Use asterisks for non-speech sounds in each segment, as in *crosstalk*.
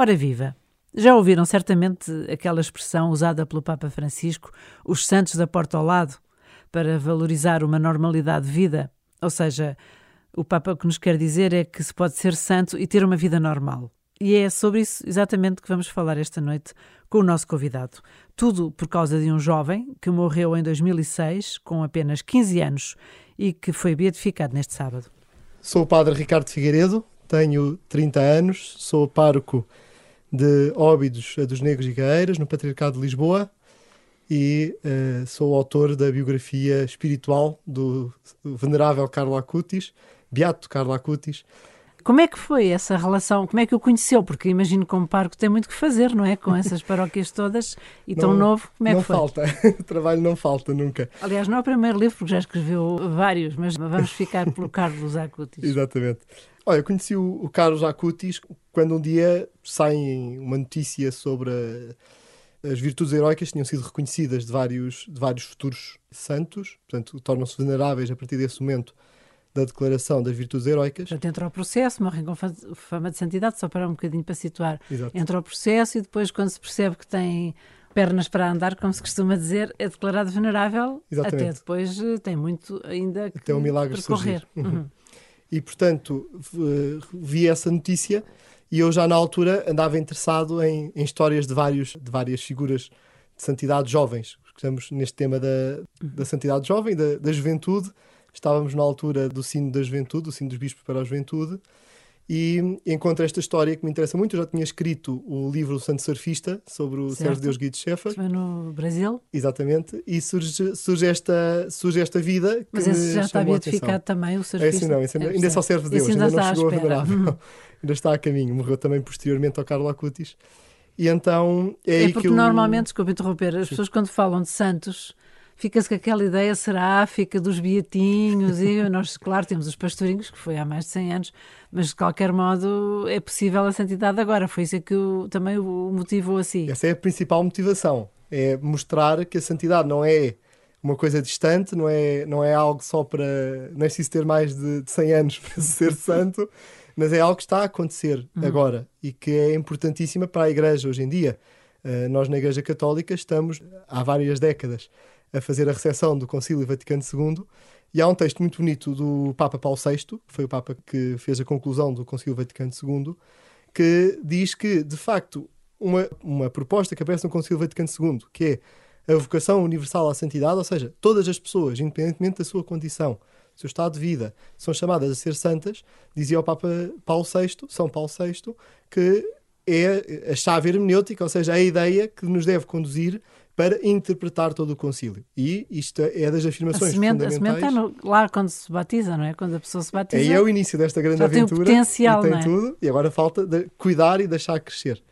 Ora viva! Já ouviram certamente aquela expressão usada pelo Papa Francisco, os santos da porta ao lado, para valorizar uma normalidade de vida? Ou seja, o Papa o que nos quer dizer é que se pode ser santo e ter uma vida normal. E é sobre isso exatamente que vamos falar esta noite com o nosso convidado. Tudo por causa de um jovem que morreu em 2006, com apenas 15 anos, e que foi beatificado neste sábado. Sou o padre Ricardo Figueiredo, tenho 30 anos, sou pároco de Óbidos dos Negros e Gaeiras, no Patriarcado de Lisboa, e uh, sou autor da biografia espiritual do venerável Carlo Acutis, Beato Carlo Acutis. Como é que foi essa relação? Como é que o conheceu? Porque imagino que como pároco tem muito que fazer, não é? Com essas paróquias todas e tão novo, como é que foi? Não falta, *laughs* trabalho não falta nunca. Aliás, não é o primeiro livro, porque já escreveu vários, mas vamos ficar pelo *laughs* Carlos Acutis. Exatamente. Olha, eu conheci o, o Carlos Acutis quando um dia sai uma notícia sobre a, as virtudes heróicas que tinham sido reconhecidas de vários, de vários futuros santos, portanto, tornam-se veneráveis a partir desse momento da declaração das virtudes heróicas. Portanto, entra o processo, morrem com fama de santidade, só para um bocadinho para situar. Exato. Entra o processo e depois, quando se percebe que tem pernas para andar, como se costuma dizer, é declarado venerável. Exatamente. Até depois eh, tem muito ainda que Até um milagre percorrer. Uhum. Uhum. *laughs* E, portanto, vi essa notícia e eu já na altura andava interessado em, em histórias de, vários, de várias figuras de santidade jovens. Estamos neste tema da, da santidade jovem, da, da juventude. Estávamos na altura do sino da juventude, do sino dos bispos para a juventude, e encontro esta história que me interessa muito. Eu já tinha escrito o livro Santo Surfista sobre o certo. Sérgio Deus Guido Schaeffer. Foi no Brasil? Exatamente. E surge, surge, esta, surge esta vida. Mas esse já está beatificado também, o Surfista? Esse não, esse ainda, é, ainda só serve Deus, ainda, ainda não chegou a venerável. Hum. *laughs* ainda está a caminho. Morreu também posteriormente ao Carlo Acutis. E então é, é porque eu... normalmente, desculpe interromper, as Sim. pessoas quando falam de santos fica-se com aquela ideia seráfica dos beatinhos e nós, claro, temos os pastorinhos, que foi há mais de 100 anos, mas de qualquer modo é possível a santidade agora. Foi isso que o, também o motivou assim. Essa é a principal motivação, é mostrar que a santidade não é uma coisa distante, não é, não é algo só para. Não é preciso ter mais de, de 100 anos *laughs* para ser santo, mas é algo que está a acontecer uhum. agora e que é importantíssima para a Igreja hoje em dia. Uh, nós, na Igreja Católica, estamos há várias décadas a fazer a recepção do Concílio Vaticano II. E há um texto muito bonito do Papa Paulo VI, que foi o Papa que fez a conclusão do Concílio Vaticano II, que diz que, de facto, uma, uma proposta que aparece no Concílio Vaticano II, que é a vocação universal à santidade, ou seja, todas as pessoas, independentemente da sua condição, seu estado de vida, são chamadas a ser santas, dizia o Papa Paulo VI, São Paulo VI, que é a chave hermenêutica, ou seja, a ideia que nos deve conduzir para interpretar todo o concílio. E isto é das afirmações a semente, fundamentais. A semente está no, lá quando se batiza, não é? Quando a pessoa se batiza. Aí é o início desta grande aventura. Tem o potencial, e tem é? tudo. E agora falta cuidar e deixar crescer.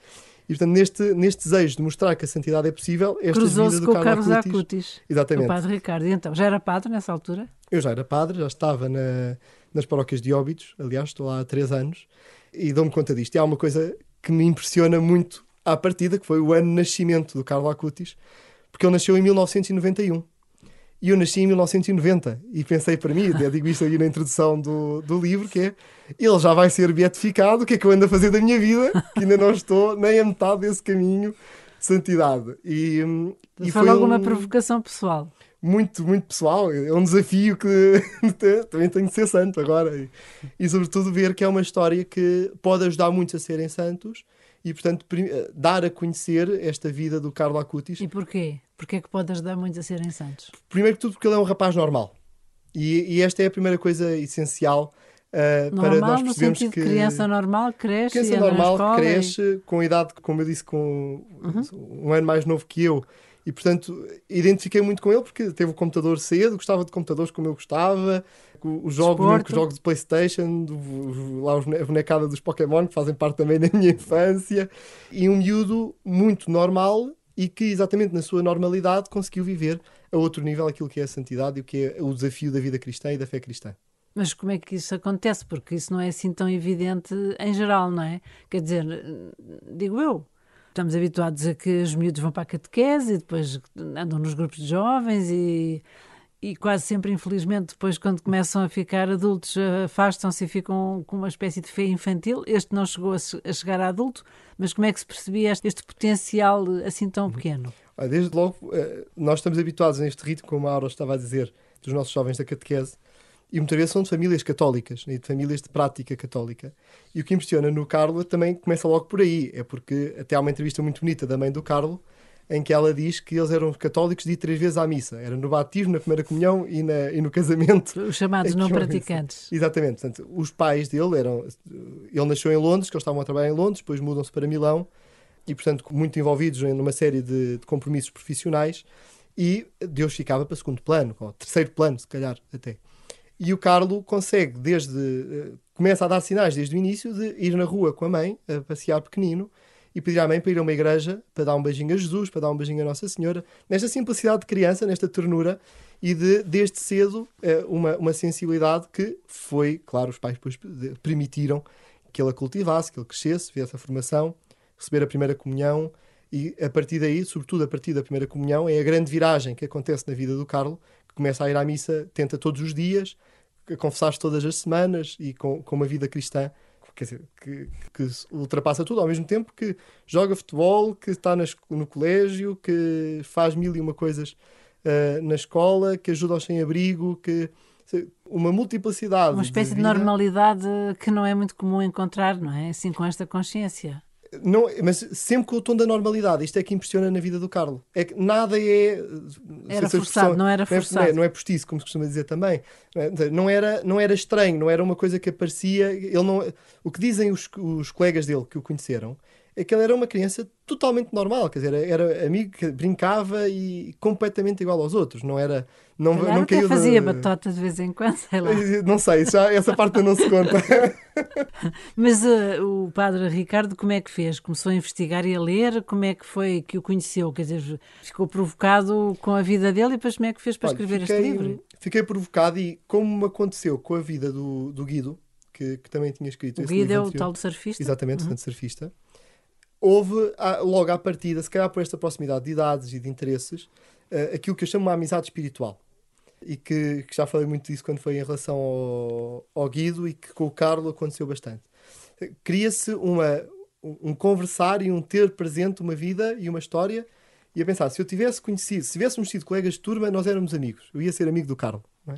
E portanto, neste, neste desejo de mostrar que a santidade é possível, esta Cruzou-se com do o Carlos Acutis, Acutis. Exatamente. O padre Ricardo. E então, já era padre nessa altura? Eu já era padre, já estava na, nas paróquias de Óbidos, aliás, estou lá há três anos, e dou-me conta disto. E há uma coisa que me impressiona muito à partida, que foi o ano de nascimento do Carlos Acutis, porque ele nasceu em 1991. E eu nasci em 1990 e pensei para mim, até digo isto aí na introdução do, do livro, que é ele já vai ser beatificado, o que é que eu ando a fazer da minha vida? Que ainda não estou nem a metade desse caminho de santidade. E, e foi logo um, uma provocação pessoal. Muito, muito pessoal. É um desafio que *laughs* também tenho de ser santo agora. E, e sobretudo ver que é uma história que pode ajudar muitos a serem santos e, portanto, eh, dar a conhecer esta vida do Carlo Acutis. E porquê? Porquê é que pode ajudar muito a serem santos? Primeiro que tudo porque ele é um rapaz normal. E, e esta é a primeira coisa essencial uh, normal, para nós percebermos que... criança normal cresce criança normal cresce e... com idade, como eu disse, com uhum. um ano mais novo que eu. E, portanto, identifiquei muito com ele porque teve o computador cedo, gostava de computadores como eu gostava, os jogos, os jogos de Playstation, lá a bonecada dos Pokémon, que fazem parte também *laughs* da minha infância. E um miúdo muito normal e que, exatamente na sua normalidade, conseguiu viver a outro nível aquilo que é a santidade e o que é o desafio da vida cristã e da fé cristã. Mas como é que isso acontece? Porque isso não é assim tão evidente em geral, não é? Quer dizer, digo eu, estamos habituados a que os miúdos vão para a catequese e depois andam nos grupos de jovens e, e quase sempre, infelizmente, depois, quando começam a ficar adultos, afastam-se e ficam com uma espécie de fé infantil. Este não chegou a, chegar a adulto, mas como é que se percebia este potencial assim tão pequeno? Desde logo, eh, nós estamos habituados neste ritmo, como a Aura estava a dizer, dos nossos jovens da catequese, e muitas vezes são de famílias católicas, né, de famílias de prática católica. E o que impressiona no Carlo também começa logo por aí, é porque até há uma entrevista muito bonita da mãe do Carlo, em que ela diz que eles eram católicos de ir três vezes à missa. Era no batismo, na primeira comunhão e, na, e no casamento. Os chamados *laughs* não praticantes. Exatamente. Portanto, os pais dele eram... Ele nasceu em Londres, que eles estavam a trabalhar em Londres, depois mudam-se para Milão e, portanto, muito envolvidos numa série de, de compromissos profissionais e Deus ficava para segundo plano, ou terceiro plano, se calhar, até. E o Carlo consegue, desde... Eh, começa a dar sinais desde o início de ir na rua com a mãe, a passear pequenino, e pedir à mãe para ir a uma igreja para dar um beijinho a Jesus, para dar um beijinho a Nossa Senhora, nesta simplicidade de criança, nesta ternura e de, desde cedo, eh, uma, uma sensibilidade que foi, claro, os pais depois permitiram que ele a cultivasse, que ele crescesse, viesse a formação, receber a primeira comunhão e a partir daí, sobretudo a partir da primeira comunhão, é a grande viragem que acontece na vida do Carlo, que começa a ir à missa, tenta todos os dias, a confessar-se todas as semanas e com, com uma vida cristã quer dizer, que, que, ultrapassa tudo, ao mesmo tempo que joga futebol, que está nas, no colégio, que faz mil e uma coisas uh, na escola, que ajuda aos sem-abrigo, que uma multiplicidade. Uma espécie de, de, normalidade que não é muito comum encontrar, não é? Assim, com esta consciência. Não, mas sempre com o tom da normalidade. Isto é que impressiona na vida do Carlos. É que nada é. Era forçado, não era forçado. Não é, não é postiço, como se costuma dizer também. Não era, não era estranho, não era uma coisa que aparecia. Ele não, o que dizem os, os colegas dele que o conheceram é que ele era uma criança totalmente normal, quer dizer, era amigo que brincava e completamente igual aos outros, não era. Não, Calhar não caiu fazia *laughs* de... batota de vez em quando, sei lá. Não sei, já, essa parte não se conta. *laughs* Mas uh, o padre Ricardo, como é que fez? Começou a investigar e a ler? Como é que foi que o conheceu? Quer dizer, ficou provocado com a vida dele e depois como é que fez para Olha, escrever fiquei, este livro? Fiquei provocado e como aconteceu com a vida do, do Guido, que, que também tinha escrito. O Guido é o tal de surfista? Exatamente, uhum. surfista houve, logo à partida, se calhar por esta proximidade de idades e de interesses, uh, aquilo que eu chamo uma amizade espiritual. E que, que, já falei muito disso quando foi em relação ao, ao Guido e que com o Carlo aconteceu bastante. Cria-se uma, um conversar e um ter presente uma vida e uma história e a pensar, se eu tivesse conhecido, se tivéssemos sido colegas de turma, nós éramos amigos. Eu ia ser amigo do Carlo. É?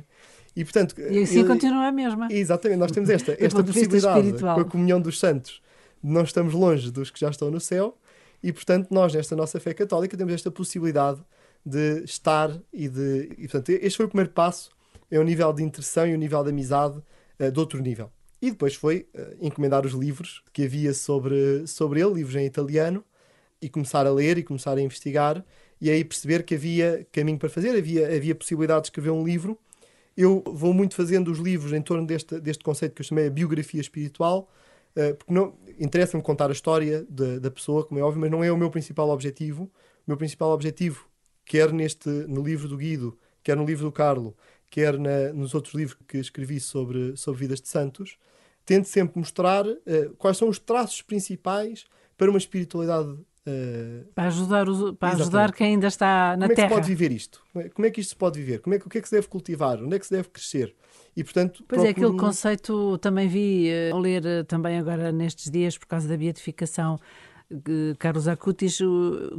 E, portanto, e assim eu, continua a mesma. Exatamente, nós temos esta, esta possibilidade com a comunhão dos santos não estamos longe dos que já estão no céu e, portanto, nós, nesta nossa fé católica, temos esta possibilidade de estar e de. E, portanto, este foi o primeiro passo, é o nível de intercessão e o nível de amizade uh, de outro nível. E depois foi uh, encomendar os livros que havia sobre, sobre ele, livros em italiano, e começar a ler e começar a investigar, e aí perceber que havia caminho para fazer, havia, havia possibilidade de escrever um livro. Eu vou muito fazendo os livros em torno deste, deste conceito que eu chamei a biografia espiritual, uh, porque não, interessa-me contar a história de, da pessoa, como é óbvio, mas não é o meu principal objetivo. O meu principal objetivo, quer neste, no livro do Guido, quer no livro do Carlo, quer na, nos outros livros que escrevi sobre, sobre vidas de santos, tento sempre mostrar uh, quais são os traços principais para uma espiritualidade Uh, para ajudar, os, para ajudar quem ainda está na Como Terra. Como é que se pode viver isto? Como é que isto se pode viver? Como é que, o que é que se deve cultivar? Onde é que se deve crescer? E, portanto, pois é, aquele conceito também vi uh, ler uh, também agora nestes dias, por causa da beatificação, uh, Carlos Acutis,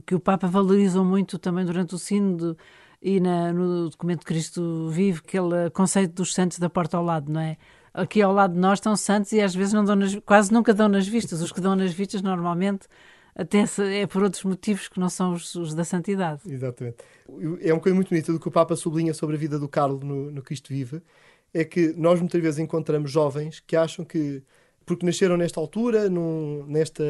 que o Papa valorizou muito também durante o sínodo e na, no documento Cristo Vive, aquele conceito dos santos da porta ao lado, não é? Aqui ao lado de nós estão santos e às vezes não dão nas, quase nunca dão nas vistas. Os que dão nas vistas normalmente até é por outros motivos que não são os, os, da santidade. Exatamente. É uma coisa muito bonita do que o Papa sublinha sobre a vida do Carlos no, no Cristo Vive, é que nós muitas vezes encontramos jovens que acham que, porque nasceram nesta altura, num, nesta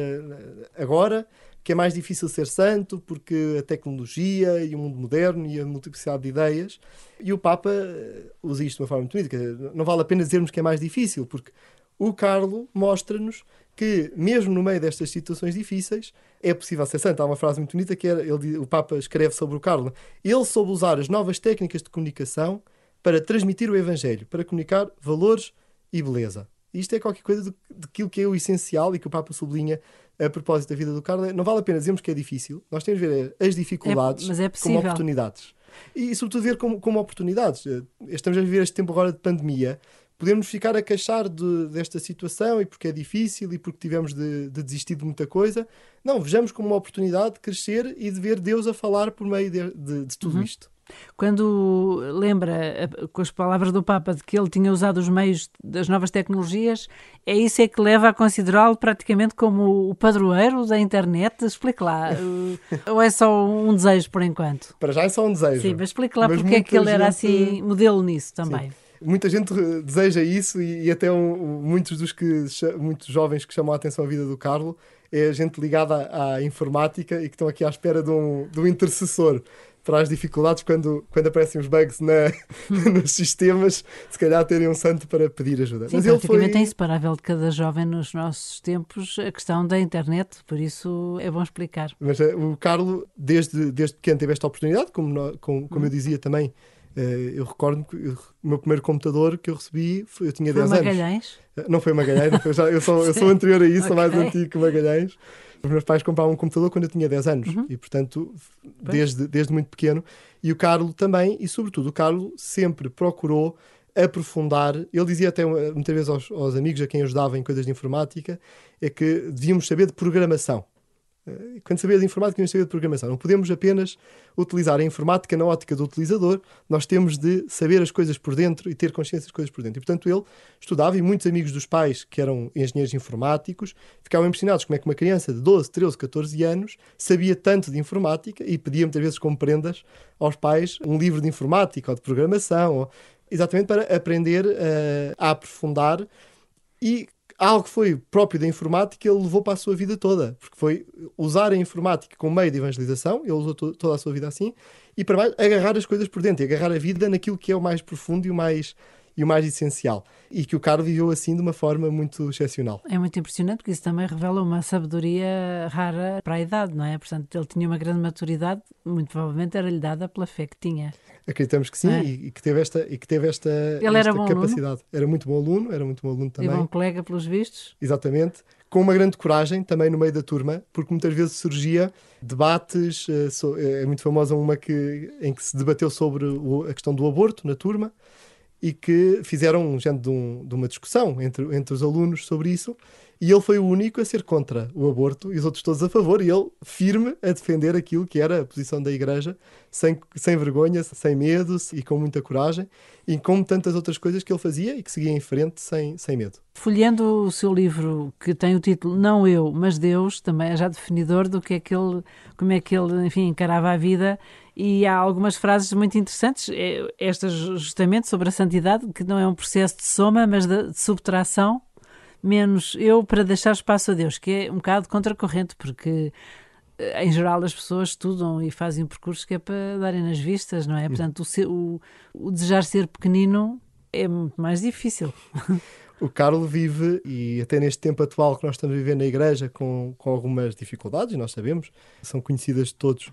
agora, que é mais difícil ser santo, porque a tecnologia e o mundo moderno e a multiplicidade de ideias. E o Papa eh, usa isto de uma forma muito bonita. Não vale a pena dizermos que é mais difícil, porque o Carlo mostra-nos que, mesmo no meio destas situações difíceis, é possível ser santo. Há uma frase muito bonita que é, ele, o Papa escreve sobre o Carlo. Ele soube usar as novas técnicas de comunicação para transmitir o Evangelho, para comunicar valores e beleza. Isto é qualquer coisa daquilo que é o essencial e que o Papa sublinha a propósito da vida do Carlos. Não vale a pena dizermos que é difícil. Nós temos de ver as dificuldades é, é como oportunidades. E, sobretudo, ver como, como oportunidades. Eh, estamos a viver este tempo agora de pandemia. Podemos ficar a queixar de, desta situação e porque é difícil e porque tivemos de, de, desistir de muita coisa. Não, vejamos como uma oportunidade de crescer e de ver Deus a falar por meio de, de, tudo uhum. isto. Quando lembra com as palavras do Papa de que ele tinha usado os meios das novas tecnologias, é isso é que leva a considerá-lo praticamente como o padroeiro da internet? Explique lá. *laughs* Ou é só um desejo por enquanto? Para já é só um desejo. Sim, mas explique lá mas porque é que ele gente... era assim modelo nisso também. Sim. Muita gente deseja isso e, e até um, muitos dos que muitos jovens que chamam a atenção à vida do Carlo é gente ligada à, à informática e que estão aqui à espera de um, de um intercessor para as dificuldades quando, quando aparecem os bugs na, *laughs* nos sistemas, se calhar terem um santo para pedir ajuda. Sim, Mas ele foi é inseparável de cada jovem nos nossos tempos a questão da internet, por isso é bom explicar. Mas uh, o Carlos, desde, desde pequeno, teve esta oportunidade, como, como, como hum. eu dizia também, eu recordo que o meu primeiro computador que eu recebi, foi, eu tinha foi 10 Magalhães? anos. Uh, não foi Magalhães, não foi, já, eu, sou, eu sou *laughs* anterior a isso, okay. sou mais antigo que Magalhães. Os meus pais compraram um computador quando eu tinha 10 anos uhum. e, portanto, desde, desde muito pequeno. E o Carlos também, e sobretudo, o Carlos sempre procurou aprofundar. Ele dizia até muitas vezes aos, aos amigos a quem ajudava em coisas de informática é que devíamos saber de programação. Eh, quando sabia de informática, não sabia de programação. Não podemos apenas utilizar a informática na ótica do utilizador, nós temos de saber as coisas por dentro e ter consciência das coisas por dentro. E, portanto, ele estudava e muitos amigos dos pais, que eram engenheiros informáticos, ficavam impressionados como é que uma criança de 12, 13, 14 anos sabia tanto de informática e pedia muitas vezes como prendas aos pais um livro de informática ou de programação, ou, exatamente para aprender uh, a aprofundar e algo que foi próprio da informática, ele levou para a sua vida toda, porque foi usar a informática como meio de evangelização, ele usou to toda a sua vida assim, e para mais agarrar as coisas por dentro, agarrar a vida naquilo que é o mais profundo e o mais e o mais essencial. E que o Carlos viveu assim de uma forma muito excepcional. É muito impressionante porque isso também revela uma sabedoria rara para a idade, não é? Portanto, ele tinha uma grande maturidade, muito provavelmente era-lhe dada pela fé que tinha. Acreditamos que sim é? e, que teve esta, e que teve esta, Ele esta era capacidade. Aluno? Era muito bom aluno, era muito bom aluno também. E bom colega, pelos vistos. Exatamente. Com uma grande coragem também no meio da turma, porque muitas vezes surgia debates. Eh, é muito famosa uma que, em que se debateu sobre a questão do aborto na turma e que fizeram um género de, um, de uma discussão entre, entre os alunos sobre isso e ele foi o único a ser contra o aborto e os outros todos a favor, e ele firme a defender aquilo que era a posição da Igreja, sem, sem vergonha, sem medo e com muita coragem, e como tantas outras coisas que ele fazia e que seguia em frente sem, sem medo. Folhando o seu livro, que tem o título Não Eu, mas Deus, também é já definidor do que é que ele, como é que ele, enfim, encarava a vida. E há algumas frases muito interessantes, é, estas justamente sobre a santidade, que não é um processo de soma, mas de, de subtração menos eu para deixar espaço a Deus, que é um bocado contracorrente, porque eh, em geral as pessoas estudam e fazem percursos que é para darem nas vistas, não é? Portanto, o, ser, o, o desejar ser pequenino é muito mais difícil. O Carlos vive, e até neste tempo atual que nós estamos a viver na igreja, com, com algumas dificuldades, nós sabemos, são conhecidas de todos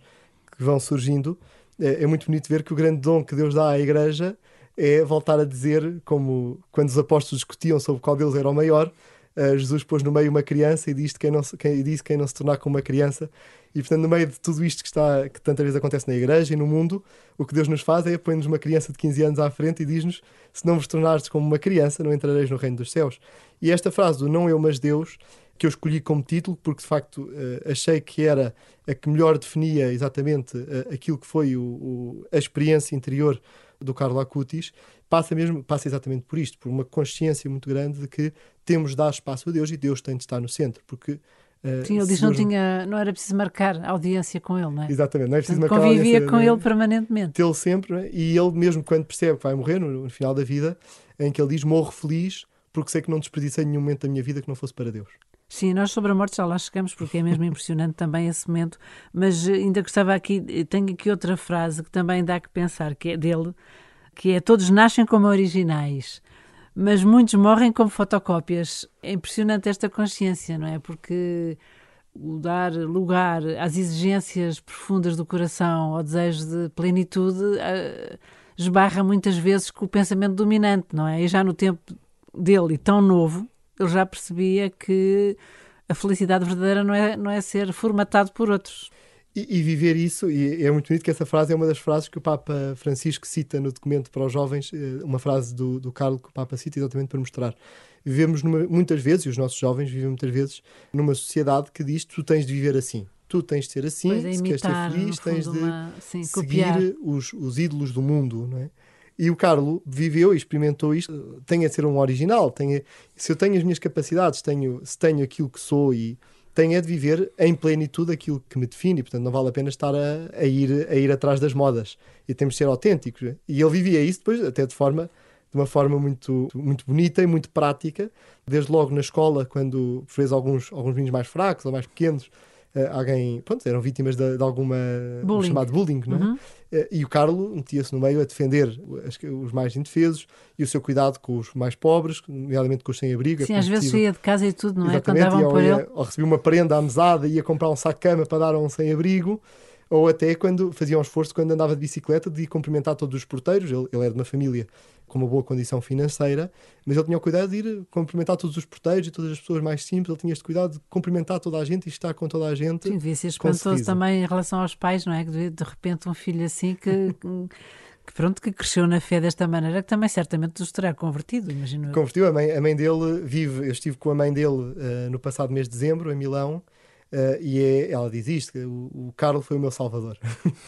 que vão surgindo. É, é muito bonito ver que o grande dom que Deus dá à igreja é voltar a dizer, como quando os apóstolos discutiam sobre qual deles era o maior, uh, Jesus pôs no meio uma criança e disse quem não, quem, disse quem não se tornar como uma criança. E portanto, no meio de tudo isto que, está, que tantas vezes acontece na igreja e no mundo, o que Deus nos faz é põe-nos uma criança de 15 anos à frente e diz-nos: Se não vos tornares como uma criança, não entrareis no reino dos céus. E esta frase do não eu, mas Deus, que eu escolhi como título, porque de facto uh, achei que era a que melhor definia exatamente uh, aquilo que foi o, o, a experiência interior do Carlo Acutis passa mesmo passa exatamente por isto, por uma consciência muito grande de que temos de dar espaço a Deus e Deus tem de estar no centro, porque Uh, Sim, ele diz que não, tinha, não era preciso marcar audiência com ele, não é? Exatamente, não é preciso Portanto, marcar Convivia com ele permanentemente. Tê-lo sempre, é? e ele mesmo quando percebe que vai morrer, no, no, final da vida, em que ele diz: Morro feliz porque sei que não desperdicei nenhum momento da minha vida que não fosse para Deus. Sim, nós sobre a morte já lá chegamos porque é mesmo impressionante também esse momento, mas ainda gostava aqui, tenho aqui outra frase que também dá que pensar, que é dele, que é todos nascem como originais, mas muitos morrem como fotocópias. É impressionante esta consciência, não é? Porque o dar lugar às exigências profundas do coração, ao desejo de plenitude, uh, esbarra muitas vezes com o pensamento dominante, não é? E já no tempo dele, tão novo, ele já percebia que a felicidade verdadeira não é, não é ser formatado por outros. E, e, viver isso, e é muito bonito que essa frase é uma das frases que o Papa Francisco cita no documento para os jovens, eh, uma frase do, do Carlo que o Papa cita exatamente para mostrar. Vivemos numa, muitas vezes, e os nossos jovens vivem muitas vezes, numa sociedade que diz tu tens de viver assim. Tu tens de ser assim, é, se queres ser feliz, tens de uma, sim, seguir os, os ídolos do mundo, não é? E o Carlo viveu e experimentou isto. Tenho a ser um original. Tenho, se eu tenho as minhas capacidades, tenho, se tenho aquilo que sou e tenho é de viver em plenitude aquilo que me define. Portanto, não vale a pena estar a, a, ir, a ir atrás das modas. E temos de ser autênticos. E ele vivia isso depois, até de forma de uma forma muito, muito bonita e muito prática, desde logo na escola, quando fez alguns, alguns meninos mais fracos ou mais pequenos, uh, alguém, pronto, eram vítimas de, de alguma bullying. chamado bullying, não é? Uhum. Uh, e o Carlo metia-se no meio a defender as, os mais indefesos e o seu cuidado com os mais pobres, nomeadamente com os sem-abrigo. Sim, às vezes saía de casa e tudo, não é? Quando davam por ele. Ou recebia uma prenda à mesada e ia comprar um saco de cama para dar a um sem-abrigo ou até quando fazia um esforço quando andava de bicicleta de cumprimentar todos os porteiros. Ele, ele era de uma família com uma boa condição financeira, mas ele tinha o cuidado de ir cumprimentar todos os porteiros e todas as pessoas mais simples. Ele tinha este cuidado de cumprimentar toda a gente e estar com toda a gente. Sim, devia ser espantoso também em relação aos pais, não é? Que de repente um filho assim que. *laughs* que pronto, que cresceu na fé desta maneira, que também certamente os terá convertido, imagino. Convertiu, a mãe, a mãe dele vive, eu estive com a mãe dele uh, no passado mês de dezembro, em Milão, Uh, e é, ela diz isto: o, o Carlos foi o meu salvador.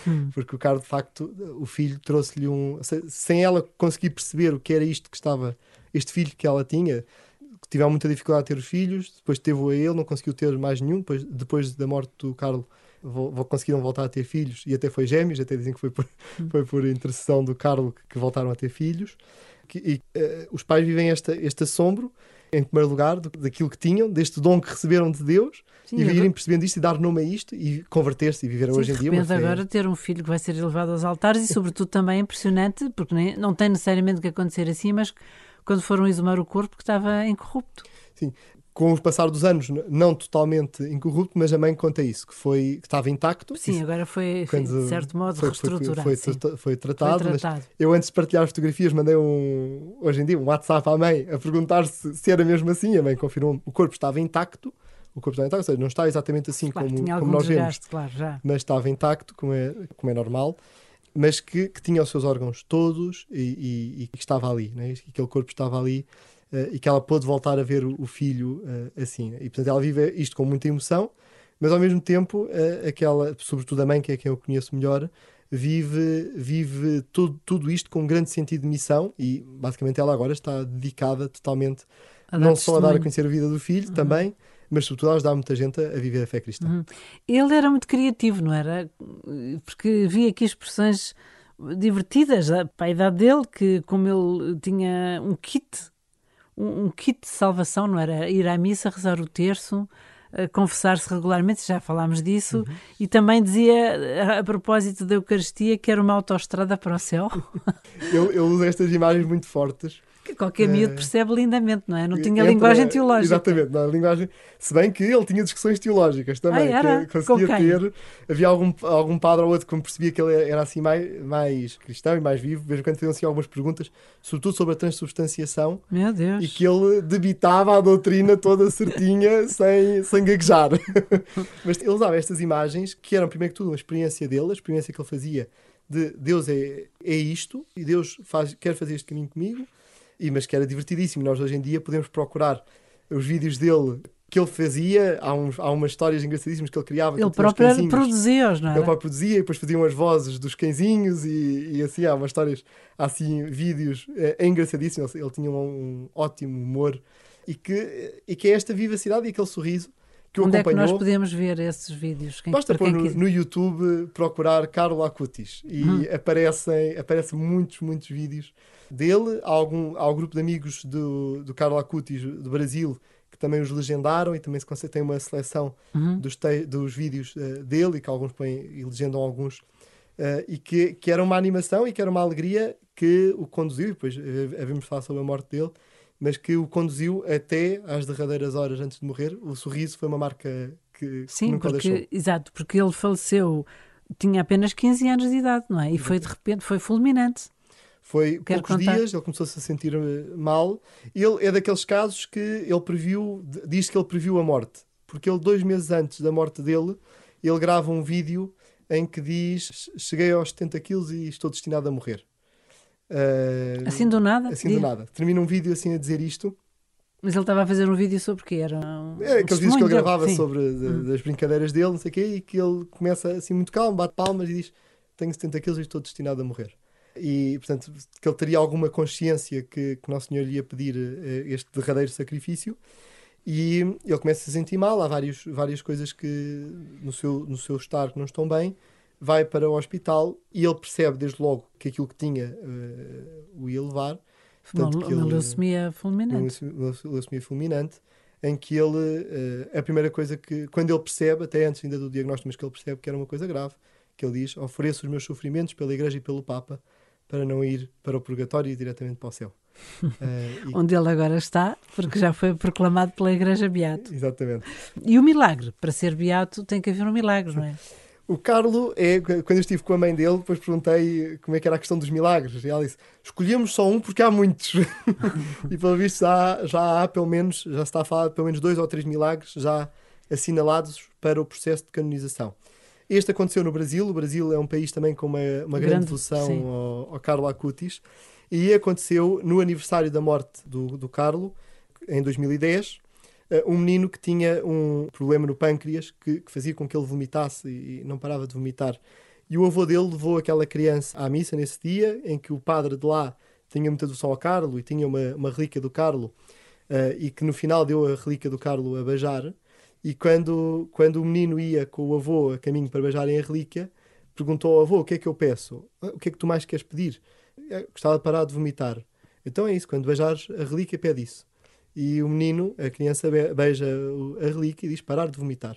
Hum. *laughs* Porque o Carlos, de facto, o filho trouxe-lhe um. Sem ela conseguir perceber o que era isto que estava, este filho que ela tinha, tiveram muita dificuldade a ter os filhos, depois teve-o a ele, não conseguiu ter mais nenhum. Depois, depois da morte do Carlos, conseguiram voltar a ter filhos e até foi gêmeos. Até dizem que foi por, hum. foi por intercessão do Carlos que, que voltaram a ter filhos. Que, e uh, os pais vivem esta, este assombro em primeiro lugar, do, daquilo que tinham, deste dom que receberam de Deus, Sim, e irem percebendo isto e dar nome a isto e converter-se e viver Sim, hoje em dia. Mas agora ter um filho que vai ser elevado aos altares e, sobretudo, também é impressionante, porque nem, não tem necessariamente que acontecer assim, mas quando foram exumar o corpo que estava incorrupto. Sim, com o passar dos anos, não totalmente incorrupto, mas a mãe conta isso, que foi que estava intacto. Sim, isso, agora foi, de certo modo, foi, reestruturado. Foi, foi, foi, foi tratado, eu antes de partilhar fotografias mandei um, hoje em dia, um WhatsApp à mãe a perguntar se, se era mesmo assim. A mãe confirmou o corpo estava intacto, o corpo estava intacto, ou seja, não está exatamente assim claro, como, como nós desgaste, vemos, claro, mas estava intacto, como é, como é normal mas que, que tinha os seus órgãos todos e, e, e que estava ali, né? e que aquele corpo estava ali e que ela pôde voltar a ver o, o filho uh, assim. E portanto ela vive isto com muita emoção, mas ao mesmo tempo, uh, aquela, sobretudo a mãe, que é quem eu conheço melhor, vive, vive tudo, tudo isto com um grande sentido de missão e basicamente ela agora está dedicada totalmente não só a dar a conhecer a vida do filho uhum. também, mas sobretudo a ajudar muita gente a viver a fé cristã. Uhum. Ele era muito criativo, não era? Porque vi aqui expressões divertidas para a idade dele, que como ele tinha um kit um, um kit de salvação, não era? Ir à missa, rezar o terço, confessar-se regularmente, já falámos disso, uhum. e também dizia, a propósito da Eucaristia, que era uma autoestrada para o céu. *laughs* eu, eu uso estas imagens muito fortes que qualquer miúdo é. percebe lindamente, não é? Não tinha Entra, linguagem teológica. Exatamente, não, linguagem. Se bem que ele tinha discussões teológicas também, ah, era? que conseguia ter. Havia algum, algum padre ou outro que me percebia que ele era assim mais, mais cristão e mais vivo, vejo quando faziam assim algumas perguntas, sobretudo sobre a transubstanciação. Meu Deus. E que ele debitava a doutrina toda certinha, *laughs* sem, sem gaguejar. *laughs* Mas ele usava estas imagens que eram, primeiro que tudo, uma experiência dele, a experiência que ele fazia de Deus é, é isto e Deus faz, quer fazer este caminho comigo e, mas que era divertidíssimo. Nós hoje em dia podemos procurar os vídeos dele que ele fazia, há, uns, há umas histórias engraçadíssimas que ele criava. Ele próprio produzia-os, não é? Ele próprio produzia e depois faziam as vozes dos cãezinhos e, e assim, há umas histórias, há assim, vídeos, é, é engraçadíssimo, ele, ele tinha um, um, ótimo humor e que, e que é esta vivacidade e aquele sorriso que o Onde acompanhou. é que nós podemos ver esses vídeos? Quem, Basta pôr no, no, YouTube procurar Carlo Acutis e hum. aparecem, aparecem muitos, muitos vídeos dele. Há, algum, há um grupo de amigos do, do Carlo Acutis do Brasil que também os legendaram e também se tem uma seleção uhum. dos, te, dos vídeos uh, dele e que alguns põem e legendam alguns. Uh, e que, que era uma animação e que era uma alegria que o conduziu, e depois uh, havemos falar sobre a morte dele, mas que o conduziu até às derradeiras horas antes de morrer. O sorriso foi uma marca que, Sim, que nunca porque, deixou. Exato, porque ele faleceu, tinha apenas 15 anos de idade, não é? E foi de repente, foi fulminante. Foi Quero poucos contar. dias, ele começou-se a sentir eh, mal. Ele é daqueles casos que ele previu, diz que ele previu a morte, porque ele, dois meses antes da morte dele, ele grava um vídeo em que diz: Cheguei aos 70 quilos e estou destinado a morrer. Uh, assim do nada? Assim do nada. Termina um vídeo assim a dizer isto. Mas ele estava a fazer um vídeo sobre o que era? Um, é, aqueles vídeos que ele gravava sim. sobre de, hum. das brincadeiras dele, não sei o quê, e que ele começa assim muito calmo, bate palmas e diz: Tenho 70 quilos e estou destinado a morrer. E, portanto, que ele teria alguma consciência que, que Nosso Senhor lhe ia pedir uh, este derradeiro sacrifício. E ele começa a se sentir mal, há vários, várias coisas que no seu, no seu estar que não estão bem, vai para o hospital e ele percebe desde logo que aquilo que tinha uh, o ia levar. Portanto, uma, uma leucemia fulminante. Uma leucemia fulminante, em que ele, uh, a primeira coisa que, quando ele percebe, até antes ainda do diagnóstico, mas que ele percebe que era uma coisa grave, que ele diz: ofereço os meus sofrimentos pela Igreja e pelo Papa para não ir para o purgatório e diretamente para o céu. Uh, *laughs* e... Onde ele agora está, porque já foi proclamado pela Igreja Beato. Exatamente. E o milagre, para ser Beato, tem que haver um milagre, não é? O Carlo é, quando eu estive com a mãe dele, depois perguntei como é que era a questão dos milagres. E ela disse: escolhemos só um porque há muitos. *laughs* e pelo visto já, já há pelo menos, já se está a falar de pelo menos dois ou três milagres já assinalados para o processo de canonização. Este aconteceu no Brasil. O Brasil é um país também com uma, uma grande, grande devoção ao, ao Carlo Acutis. E aconteceu no aniversário da morte do, do Carlo, em 2010 uh, um menino que tinha um problema no pâncreas que, que, fazia com que ele vomitasse e não parava de vomitar. E o avô dele levou aquela criança à missa nesse dia, em que o padre de lá tinha muita devoção ao Carlo e tinha uma, uma relíquia do Carlo, uh, e que no final deu a relíquia do Carlo a beijar. E quando, quando o menino ia com o avô a caminho para beijarem a relíquia, perguntou ao avô: O que é que eu peço? Ah, o que é que tu mais queres pedir? Eu gostava de parar de vomitar. Então é isso, quando beijares a relíquia, pede isso. E o menino, a criança, beija a relíquia e diz parar de vomitar.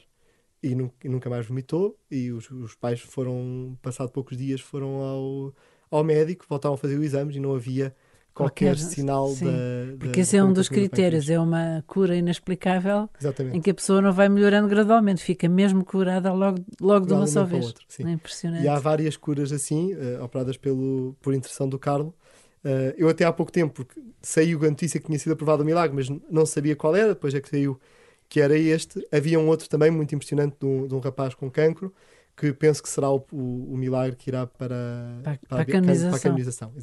E nunca mais vomitou. E os, os pais foram, passado poucos dias, foram ao, ao médico, voltaram a fazer o exame e não havia qualquer, qualquer sinal sim, da, Porque esse é um dos critérios, é uma cura inexplicável Exatamente. em que a pessoa não vai melhorando gradualmente, fica mesmo curada logo, logo de uma só vez. Outro, é impressionante. E há várias curas assim, uh, operadas pelo, por intercessão do Carlo, Uh, eu até há pouco tempo, porque saiu a notícia que tinha sido aprovado o milagre, mas não sabia qual era, depois é que saiu que era este. Havia um outro também muito impressionante de um, de um rapaz com cancro, que penso que será o, o, o milagre que irá para, para, para, para, a, canonização. Para a canonização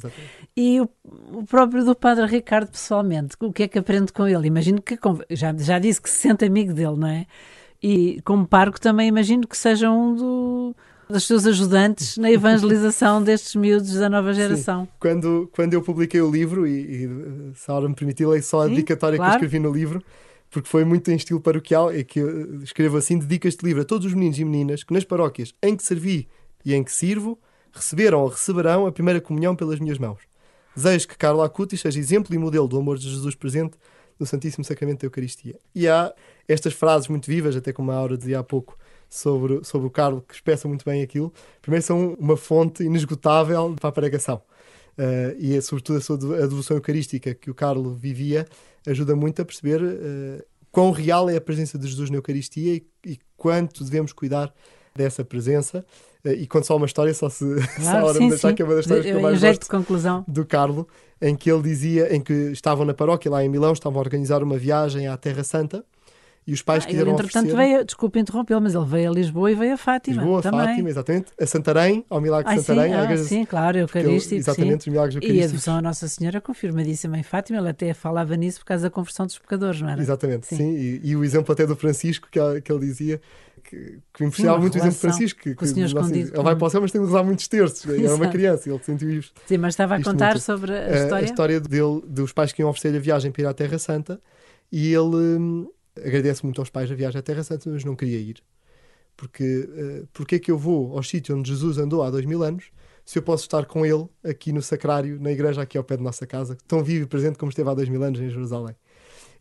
e o, o, próprio do Padre Ricardo, pessoalmente, o que é que aprende com ele? Imagino que, já, já disse que se sente amigo dele, não é? E como parco também imagino que seja um do dos seus ajudantes na evangelização *laughs* destes miúdos da nova geração. Sim. Quando, quando eu publiquei o livro, e, e se a hora me permitir, leio só a Sim, dedicatória claro. que eu escrevi no livro, porque foi muito em estilo paroquial, é que eu escrevo assim: dedico este livro a todos os meninos e meninas que nas paróquias em que servi e em que sirvo receberam ou receberão a primeira comunhão pelas minhas mãos. Desejo que Carla Acutis seja exemplo e modelo do amor de Jesus presente no Santíssimo Sacramento da Eucaristia. E há estas frases muito vivas, até como a Aura dizia há pouco, sobre, sobre o Carlo, que expressa muito bem aquilo. Primeiro, são uma fonte inesgotável para a pregação. Uh, e, é, sobretudo, a, sua, a devoção eucarística que o Carlo vivia ajuda muito a perceber uh, quão real é a presença de Jesus na Eucaristia e, e quanto devemos cuidar dessa presença. Uh, e conto só uma história, só se, *laughs* claro, só sim, deixar sim. que é uma das histórias que eu mais gosto de conclusão. do Carlo, em que ele dizia, em que estavam na paróquia lá em Milão, estavam a organizar uma viagem à Terra Santa, e os pais ah, quiseram ele, entretanto, oferecer... veio, desculpe interrompê-lo, mas ele veio a Lisboa e veio a Fátima. Lisboa, também. Fátima, exatamente. A Santarém, ao Milagre de Santarém. Sim, ah, igreja... sim claro, Eucarístico. Exatamente, sim. os milagres eucarísticos. E a devoção à Nossa Senhora confirmadíssima em Fátima, ele até falava nisso por causa da conversão dos pecadores, não era? Exatamente, sim. sim. E, e, o exemplo até do Francisco, que, que ele dizia, que, que me impressionava muito o exemplo de Francisco. Que, que, o nosso, ele vai para o céu, mas tem de usar muitos terços. Era é uma criança, ele sentiu isto. Sim, mas estava a contar muito. sobre a história. A, a história dele, dos pais que iam oferecer a viagem para ir à Terra Santa e ele hum, agradece muito aos pais a viagem à Terra Santa, mas não queria ir. Porque, uh, porque é que eu vou ao sítio onde Jesus andou há dois mil anos se eu posso estar com ele aqui no sacrário, na igreja aqui ao pé de nossa casa, tão vivo e presente como esteve há dois mil anos em Jerusalém.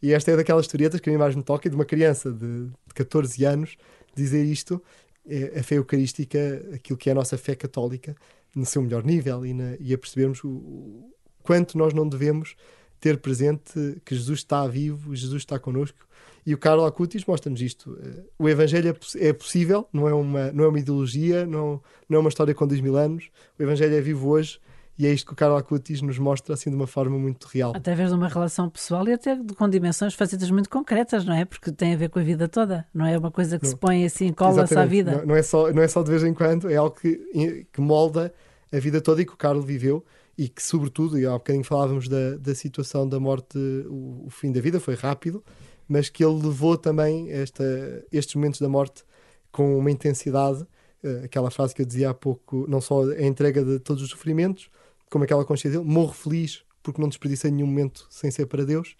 E esta é daquelas historietas que a mim mais me toca, de uma criança de, de 14 anos dizer isto, é a fé eucarística, aquilo que é a nossa fé católica, no seu melhor nível e, na, e a percebermos o, o, quanto nós não devemos ter presente que Jesus está vivo, Jesus está connosco e o Carlo Acutis mostra-nos isto. O Evangelho é, é, possível, não é, uma, não é uma ideologia, não, não é uma história com dois mil anos. O Evangelho é vivo hoje E é isto que o Carlo Acutis nos mostra assim de uma forma muito real. Através de uma relação pessoal e até com dimensões facetas muito concretas, não é? Porque tem a ver com a vida toda, não é uma coisa que não. se põe assim, cola-se à vida. Não, não, é só, não é só de vez em quando, é algo que, que molda a vida toda e que o Carlos viveu e que, sobretudo, e há um bocadinho falávamos da, da situação da morte, o, o, fim da vida foi rápido, mas que ele levou também esta, estes momentos da morte com uma intensidade, uh, aquela frase que eu dizia há pouco, não só a entrega de todos os sofrimentos, como aquela consciência dele, morro feliz porque não desperdicei nenhum momento sem ser para Deus.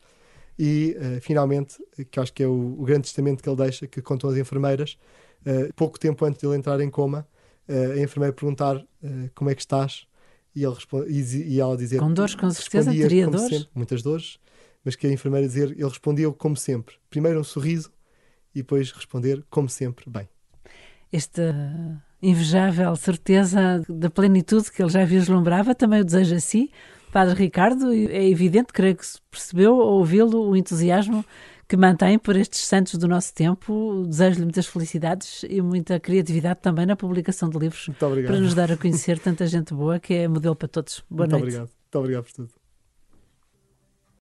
E, uh, finalmente, que acho que é o, o, grande testamento que ele deixa, que contam as enfermeiras, uh, pouco tempo antes de ele entrar em coma, a enfermeira perguntar como é que estás, e, ele responde, e, e ela dizer... Com dores, com certeza, teria dores? Sempre, muitas dores, mas que a enfermeira dizer, ele respondia como sempre. Primeiro um sorriso e depois responder como sempre, bem. Esta invejável certeza da plenitude que ele já vislumbrava, também o deseja a si. Padre Ricardo, é evidente, creio que se percebeu ao ouvi-lo o entusiasmo que mantém por estes santos do nosso tempo. Desejo-lhe muitas felicidades e muita criatividade também na publicação de livros para nos dar a conhecer tanta gente boa que é modelo para todos. Boa Muito noite. obrigado. Muito obrigado por tudo.